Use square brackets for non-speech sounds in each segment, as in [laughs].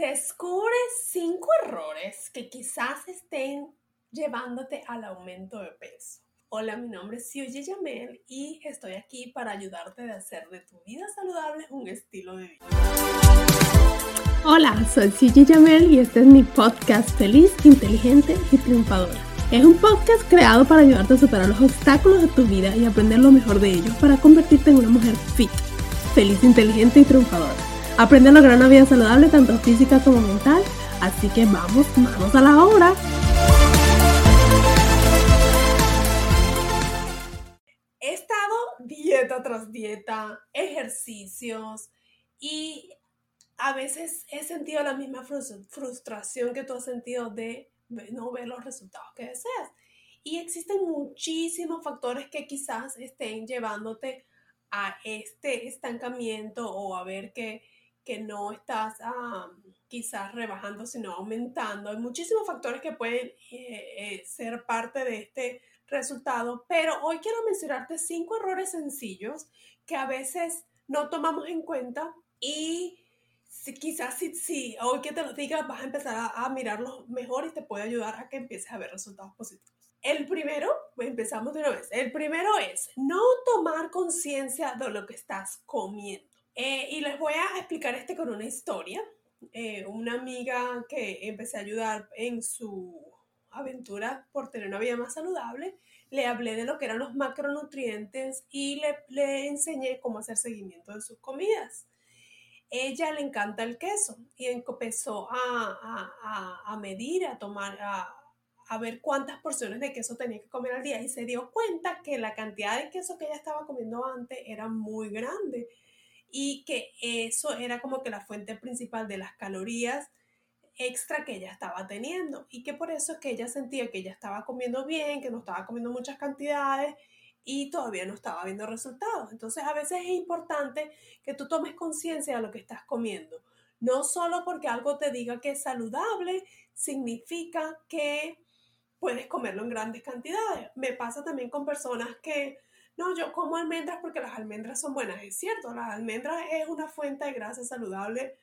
Descubre cinco errores que quizás estén llevándote al aumento de peso. Hola, mi nombre es Yuji Yamel y estoy aquí para ayudarte a hacer de tu vida saludable un estilo de vida. Hola, soy Yuji Yamel y este es mi podcast Feliz, Inteligente y Triunfadora. Es un podcast creado para ayudarte a superar los obstáculos de tu vida y aprender lo mejor de ellos para convertirte en una mujer fit, feliz, inteligente y triunfadora. Aprende a lograr una vida saludable tanto física como mental. Así que vamos, vamos a la obra. He estado dieta tras dieta, ejercicios y a veces he sentido la misma frustración que tú has sentido de no ver los resultados que deseas. Y existen muchísimos factores que quizás estén llevándote a este estancamiento o a ver que que no estás quizás rebajando, sino aumentando. Hay muchísimos factores que pueden eh, eh, ser parte de este resultado, pero hoy quiero mencionarte cinco errores sencillos que a veces no tomamos en cuenta y si, quizás si, hoy que te los diga vas a empezar a, a mirarlos mejor y te puede ayudar a que empieces a ver resultados positivos. El primero, pues empezamos de una vez, el primero es no tomar conciencia de lo que estás comiendo. Eh, y les voy a explicar este con una historia. Eh, una amiga que empecé a ayudar en su aventura por tener una vida más saludable, le hablé de lo que eran los macronutrientes y le, le enseñé cómo hacer seguimiento de sus comidas. Ella le encanta el queso y empezó a, a, a, medir, a tomar, a, a ver cuántas porciones de queso tenía que comer al día y se dio cuenta que la cantidad de queso que ella estaba comiendo antes era muy grande y que eso era como que la fuente principal de las calorías extra que ella estaba teniendo y que por eso es que ella sentía que ella estaba comiendo bien, que no estaba comiendo muchas cantidades y todavía no estaba viendo resultados. Entonces a veces es importante que tú tomes conciencia de lo que estás comiendo. No solo porque algo te diga que es saludable, significa que puedes comerlo en grandes cantidades. Me pasa también con personas que no, yo como almendras porque las almendras son buenas. Es cierto, las almendras es una fuente de grasa saludable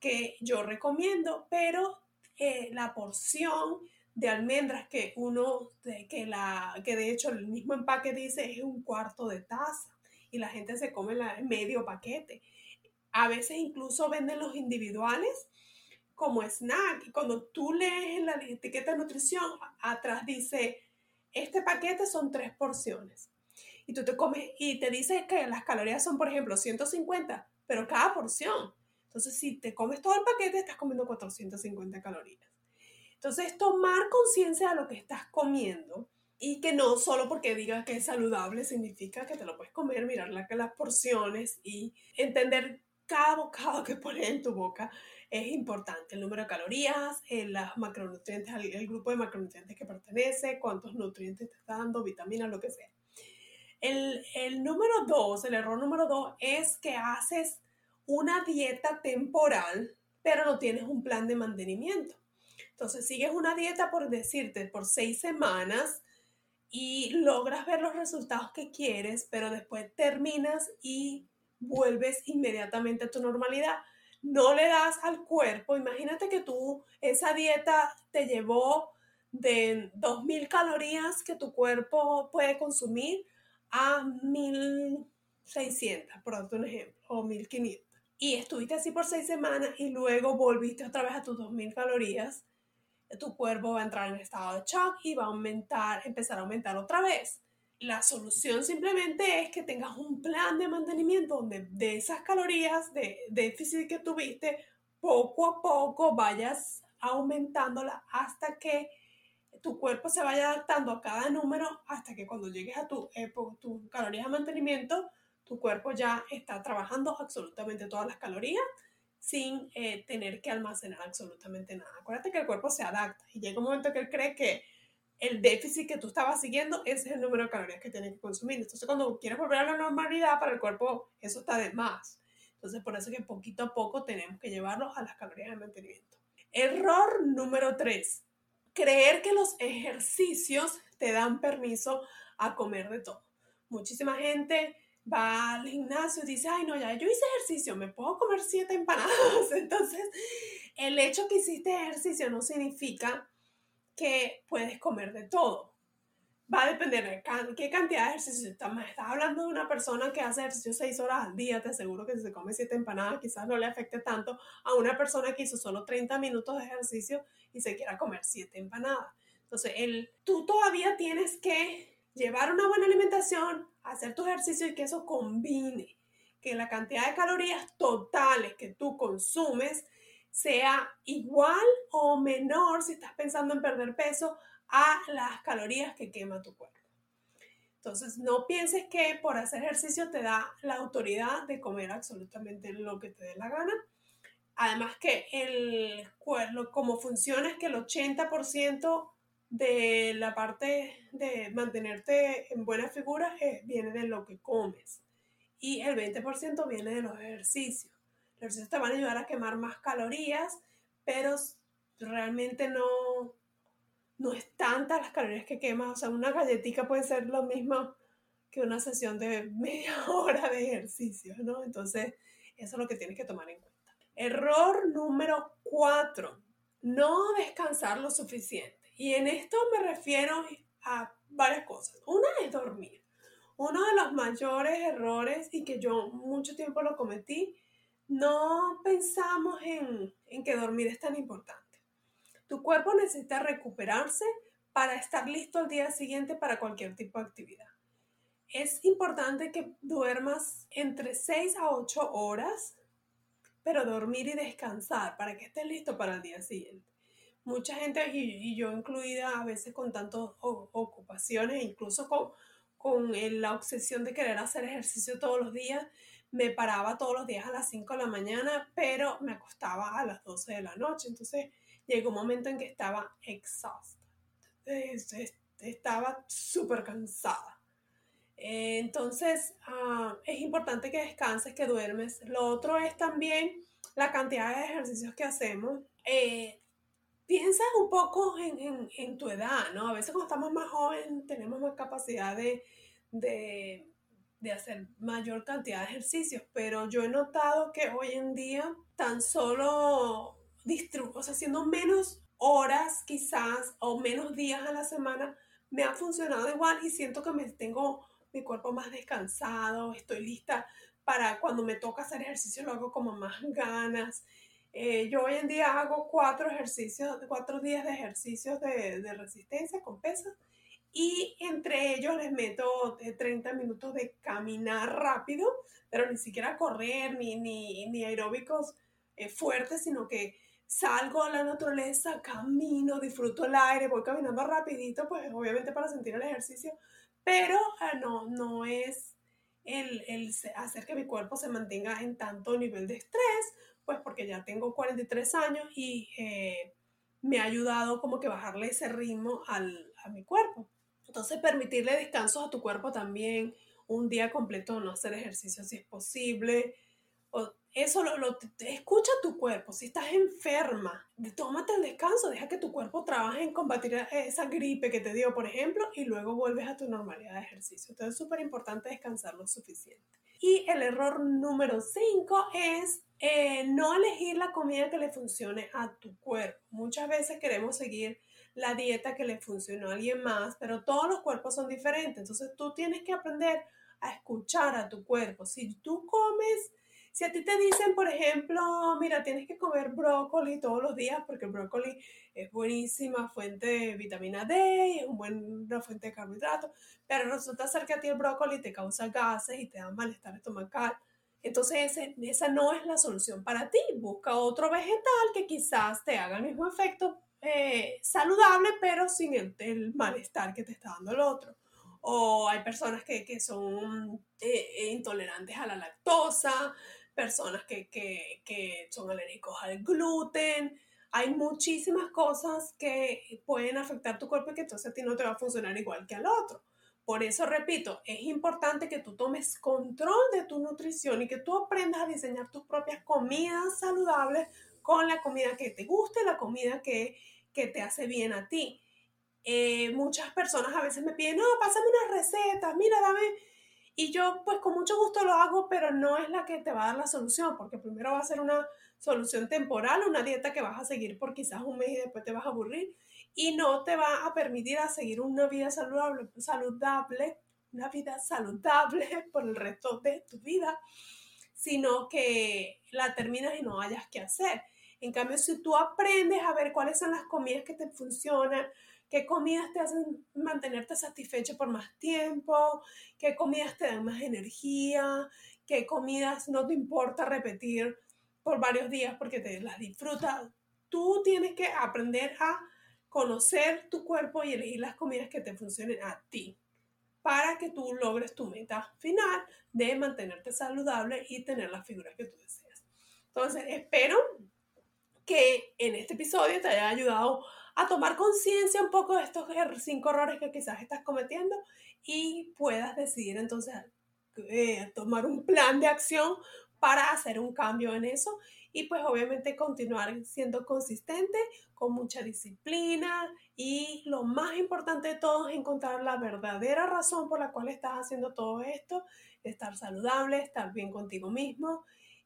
que yo recomiendo, pero eh, la porción de almendras que uno, que, la, que de hecho el mismo empaque dice es un cuarto de taza y la gente se come la, medio paquete. A veces incluso venden los individuales como snack. Y cuando tú lees la etiqueta de nutrición, atrás dice, este paquete son tres porciones y tú te comes y te dice que las calorías son, por ejemplo, 150, pero cada porción. Entonces, si te comes todo el paquete, estás comiendo 450 calorías. Entonces, tomar conciencia de lo que estás comiendo y que no solo porque digas que es saludable significa que te lo puedes comer, mirar las porciones y entender cada bocado que pones en tu boca es importante. El número de calorías, eh, las macronutrientes, el, grupo de macronutrientes que pertenece, cuántos nutrientes te está dando, vitaminas, lo que sea. El, número dos, el error número dos es que haces una dieta temporal, pero no tienes un plan de mantenimiento. Entonces sigues una dieta por decirte por seis semanas y logras ver los resultados que quieres, pero después terminas y vuelves inmediatamente a tu normalidad. No le das al cuerpo, imagínate que tú esa dieta te llevó de 2.000 calorías que tu cuerpo puede consumir a 1600, por darte un ejemplo, o 1500. Y estuviste así por seis semanas y luego volviste otra vez a tus 2000 calorías, tu cuerpo va a entrar en estado de shock y va a aumentar, empezar a aumentar otra vez. La solución simplemente es que tengas un plan de mantenimiento donde de esas calorías de déficit que tuviste, poco a poco vayas aumentándola hasta que tu cuerpo se vaya adaptando a cada número hasta que cuando llegues a tu, eh, tu calorías de mantenimiento, tu cuerpo ya está trabajando absolutamente todas las calorías sin eh, tener que almacenar absolutamente nada. Acuérdate que el cuerpo se adapta y llega un momento que él cree que el déficit que tú estabas siguiendo, ese es el número de calorías que tienes que consumir. Entonces, cuando quieres volver a la normalidad, para el cuerpo eso está de más. Entonces, por eso que poquito a poco tenemos que llevarlos a las calorías de mantenimiento. Error número 3. Creer que los ejercicios te dan permiso a comer de todo. Muchísima gente va al gimnasio y dice, ay, no, ya yo hice ejercicio, me puedo comer siete empanadas. [laughs] Entonces, el hecho que hiciste ejercicio no significa que puedes comer de todo. Va a depender de qué cantidad de ejercicio. Estás hablando de una persona que hace ejercicio seis horas al día, te aseguro que si se come siete empanadas quizás no le afecte tanto a una persona que hizo solo 30 minutos de ejercicio y se quiera comer siete empanadas. Entonces, el, tú todavía tienes que llevar una buena alimentación, hacer tu ejercicio y que eso combine, que la cantidad de calorías totales que tú consumes sea igual o menor si estás pensando en perder peso a las calorías que quema tu cuerpo. Entonces, no pienses que por hacer ejercicio te da la autoridad de comer absolutamente lo que te dé la gana. Además que el cuerpo, como funciona es que el 80% de la parte de mantenerte en buena figura eh, viene de lo que comes y el 20% viene de los ejercicios. Los ejercicios te van a ayudar a quemar más calorías, pero realmente no, no es tantas las calorías que quemas. O sea, una galletita puede ser lo mismo que una sesión de [laughs] media hora de ejercicio, ¿no? Entonces, eso es lo que tienes que tomar en cuenta. Error número 4. No descansar lo suficiente. Y en esto me refiero a varias cosas. Una es dormir. Uno de los mayores errores y que yo mucho tiempo lo cometí, no pensamos en, en que dormir es tan importante. Tu cuerpo necesita recuperarse para estar listo al día siguiente para cualquier tipo de actividad. Es importante que duermas entre 6 a 8 horas, pero dormir y descansar para que estés listo para el día siguiente mucha gente, y, yo incluida a veces con tantas ocupaciones, incluso con, con la obsesión de querer hacer ejercicio todos los días, me paraba todos los días a las 5 de la mañana, pero me acostaba a las 12 de la noche. Entonces llegó un momento en que estaba exhausta. Estaba súper cansada. Entonces ah, es importante que descanses, que duermes. Lo otro es también la cantidad de ejercicios que hacemos. Eh, piensa un poco en, en, tu edad, ¿no? A veces cuando estamos más jóvenes tenemos más capacidad de, de, de, hacer mayor cantidad de ejercicios, pero yo he notado que hoy en día tan solo o sea, haciendo menos horas quizás o menos días a la semana, me ha funcionado igual y siento que me tengo mi cuerpo más descansado, estoy lista para cuando me toca hacer ejercicio lo hago como más ganas. Eh, yo hoy en día hago cuatro ejercicios, cuatro días de ejercicios de, de resistencia con pesas y entre ellos les meto 30 minutos de caminar rápido, pero ni siquiera correr ni, ni, ni aeróbicos eh, fuertes, sino que salgo a la naturaleza, camino, disfruto el aire, voy caminando rapidito, pues obviamente para sentir el ejercicio, pero ah, no, no es el, el hacer que mi cuerpo se mantenga en tanto nivel de estrés, pues porque ya tengo 43 años y eh, me ha ayudado como que bajarle ese ritmo al, a mi cuerpo. Entonces permitirle descansos a tu cuerpo también, un día completo no hacer ejercicio si es posible. O eso lo, lo escucha tu cuerpo. Si estás enferma, tómate el descanso, deja que tu cuerpo trabaje en combatir esa gripe que te dio, por ejemplo, y luego vuelves a tu normalidad de ejercicio. Entonces es súper importante descansar lo suficiente. Y el error número 5 es eh, no elegir la comida que le funcione a tu cuerpo. Muchas veces queremos seguir la dieta que le funcionó a alguien más, pero todos los cuerpos son diferentes. Entonces tú tienes que aprender a escuchar a tu cuerpo. Si tú comes, si a ti te dicen, por ejemplo, mira, tienes que comer brócoli todos los días porque el brócoli es buenísima fuente de vitamina D y es una buena fuente de carbohidratos, pero resulta ser que a ti el brócoli te causa gases y te da malestar estomacal entonces esa no es la solución para ti. Busca otro vegetal que quizás te haga el mismo efecto eh, saludable, pero sin el, malestar que te está dando el otro. o hay personas que, que son eh, intolerantes a la lactosa, personas que, que, que son alérgicos al gluten. Hay muchísimas cosas que pueden afectar tu cuerpo y que entonces a ti no te va a funcionar igual que al otro. Por eso, repito, es importante que tú tomes control de tu nutrición y que tú aprendas a diseñar tus propias comidas saludables con la comida que te guste, la comida que, que te hace bien a ti. Eh, muchas personas a veces me piden, no, pásame unas recetas, mira, dame. Y yo, pues con mucho gusto lo hago, pero no es la que te va a dar la solución, porque primero va a ser una solución temporal, una dieta que vas a seguir por quizás un mes y después te vas a aburrir y no te va a permitir a seguir una vida saludable, saludable, una vida saludable [laughs] por el resto de tu vida, sino que la terminas y no hayas que hacer. En cambio, si tú aprendes a ver cuáles son las comidas que te funcionan, qué comidas te hacen mantenerte satisfecho por más tiempo, qué comidas te dan más energía, qué comidas no te importa repetir por varios días porque te las disfrutas. Tú tienes que aprender a conocer tu cuerpo y elegir las comidas que te funcionen a ti para que tú logres tu meta final de mantenerte saludable y tener las figuras que tú deseas. Entonces, espero que en este episodio te haya ayudado a tomar conciencia un poco de estos cinco errores que quizás estás cometiendo y puedas decidir entonces eh, tomar un plan de acción para hacer un cambio en eso y pues obviamente continuar siendo consistente con mucha disciplina y lo más importante de todo es encontrar la verdadera razón por la cual estás haciendo todo esto, estar saludable, estar bien contigo mismo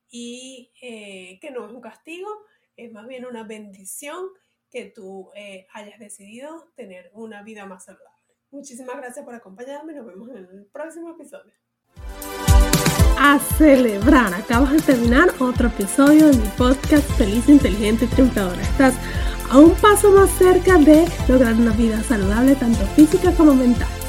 y eh, que no es un castigo, es más bien una bendición que tú eh, hayas decidido tener una vida más saludable. Muchísimas gracias por acompañarme, nos vemos en el próximo episodio a celebrar. Acabas de terminar otro episodio de mi podcast Feliz, Inteligente y Triunfadora. Estás a un paso más cerca de lograr una vida saludable, tanto física como mental.